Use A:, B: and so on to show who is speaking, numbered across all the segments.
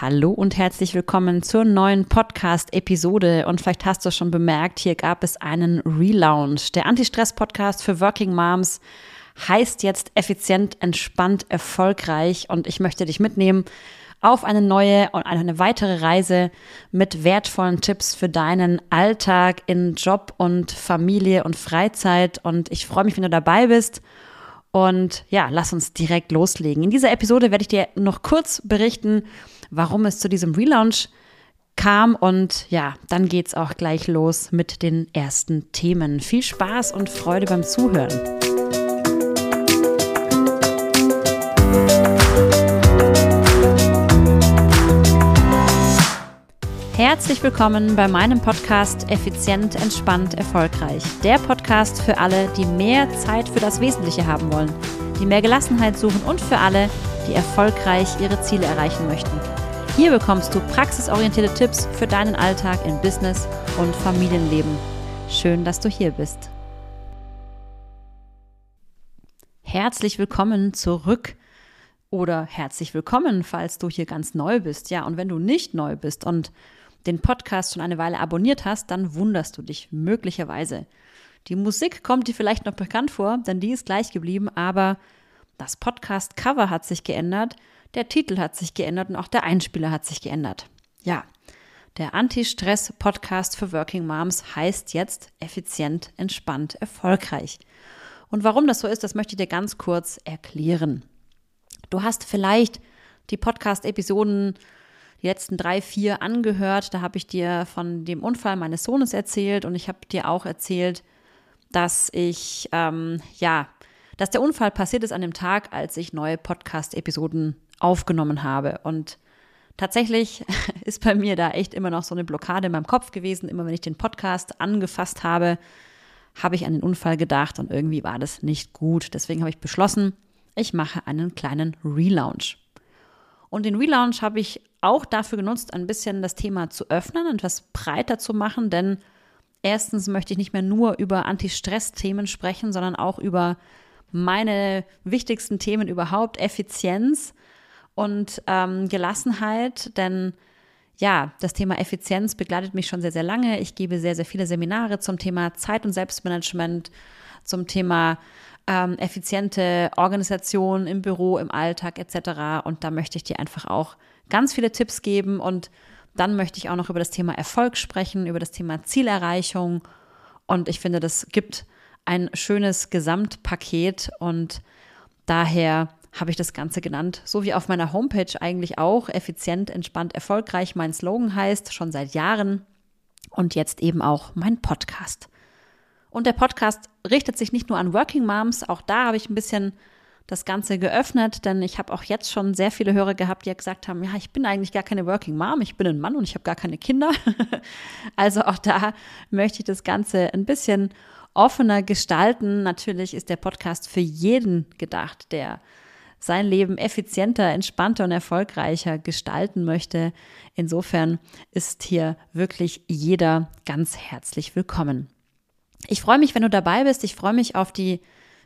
A: Hallo und herzlich willkommen zur neuen Podcast-Episode. Und vielleicht hast du schon bemerkt, hier gab es einen Relaunch. Der Anti-Stress-Podcast für Working Moms heißt jetzt effizient, entspannt, erfolgreich. Und ich möchte dich mitnehmen auf eine neue und eine weitere Reise mit wertvollen Tipps für deinen Alltag in Job und Familie und Freizeit. Und ich freue mich, wenn du dabei bist. Und ja, lass uns direkt loslegen. In dieser Episode werde ich dir noch kurz berichten, warum es zu diesem Relaunch kam. Und ja, dann geht's auch gleich los mit den ersten Themen. Viel Spaß und Freude beim Zuhören. Herzlich willkommen bei meinem Podcast Effizient, entspannt, erfolgreich. Der Podcast für alle, die mehr Zeit für das Wesentliche haben wollen, die mehr Gelassenheit suchen und für alle, die erfolgreich ihre Ziele erreichen möchten. Hier bekommst du praxisorientierte Tipps für deinen Alltag in Business und Familienleben. Schön, dass du hier bist. Herzlich willkommen zurück oder herzlich willkommen, falls du hier ganz neu bist. Ja, und wenn du nicht neu bist und den Podcast schon eine Weile abonniert hast, dann wunderst du dich möglicherweise. Die Musik kommt dir vielleicht noch bekannt vor, denn die ist gleich geblieben, aber das Podcast-Cover hat sich geändert, der Titel hat sich geändert und auch der Einspieler hat sich geändert. Ja, der Anti-Stress-Podcast für Working Moms heißt jetzt effizient, entspannt, erfolgreich. Und warum das so ist, das möchte ich dir ganz kurz erklären. Du hast vielleicht die Podcast-Episoden die letzten drei, vier angehört. Da habe ich dir von dem Unfall meines Sohnes erzählt und ich habe dir auch erzählt, dass ich, ähm, ja, dass der Unfall passiert ist an dem Tag, als ich neue Podcast-Episoden aufgenommen habe. Und tatsächlich ist bei mir da echt immer noch so eine Blockade in meinem Kopf gewesen. Immer wenn ich den Podcast angefasst habe, habe ich an den Unfall gedacht und irgendwie war das nicht gut. Deswegen habe ich beschlossen, ich mache einen kleinen Relaunch. Und den Relaunch habe ich auch dafür genutzt, ein bisschen das Thema zu öffnen, etwas breiter zu machen, denn erstens möchte ich nicht mehr nur über Anti-Stress-Themen sprechen, sondern auch über meine wichtigsten Themen überhaupt, Effizienz und ähm, Gelassenheit, denn ja, das Thema Effizienz begleitet mich schon sehr, sehr lange. Ich gebe sehr, sehr viele Seminare zum Thema Zeit- und Selbstmanagement, zum Thema ähm, effiziente Organisation im Büro, im Alltag etc. Und da möchte ich dir einfach auch ganz viele Tipps geben. Und dann möchte ich auch noch über das Thema Erfolg sprechen, über das Thema Zielerreichung. Und ich finde, das gibt ein schönes Gesamtpaket und daher habe ich das Ganze genannt, so wie auf meiner Homepage eigentlich auch, effizient, entspannt, erfolgreich. Mein Slogan heißt schon seit Jahren und jetzt eben auch mein Podcast. Und der Podcast richtet sich nicht nur an Working Moms, auch da habe ich ein bisschen das Ganze geöffnet, denn ich habe auch jetzt schon sehr viele Hörer gehabt, die gesagt haben, ja, ich bin eigentlich gar keine Working Mom, ich bin ein Mann und ich habe gar keine Kinder. also auch da möchte ich das Ganze ein bisschen offener gestalten. Natürlich ist der Podcast für jeden gedacht, der sein Leben effizienter, entspannter und erfolgreicher gestalten möchte. Insofern ist hier wirklich jeder ganz herzlich willkommen. Ich freue mich, wenn du dabei bist. Ich freue mich auf die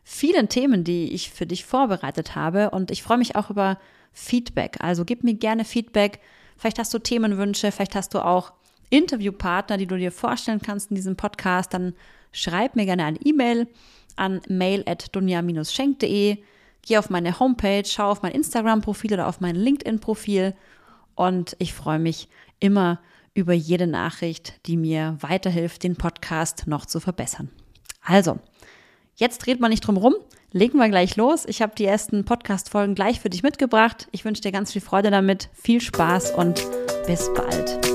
A: vielen Themen, die ich für dich vorbereitet habe. Und ich freue mich auch über Feedback. Also gib mir gerne Feedback. Vielleicht hast du Themenwünsche, vielleicht hast du auch Interviewpartner, die du dir vorstellen kannst in diesem Podcast. Dann schreib mir gerne eine E-Mail an mail.dunja-schenk.de. Geh auf meine Homepage, schau auf mein Instagram-Profil oder auf mein LinkedIn-Profil. Und ich freue mich immer über jede Nachricht, die mir weiterhilft, den Podcast noch zu verbessern. Also, jetzt dreht man nicht drum rum. Legen wir gleich los. Ich habe die ersten Podcast-Folgen gleich für dich mitgebracht. Ich wünsche dir ganz viel Freude damit, viel Spaß und bis bald.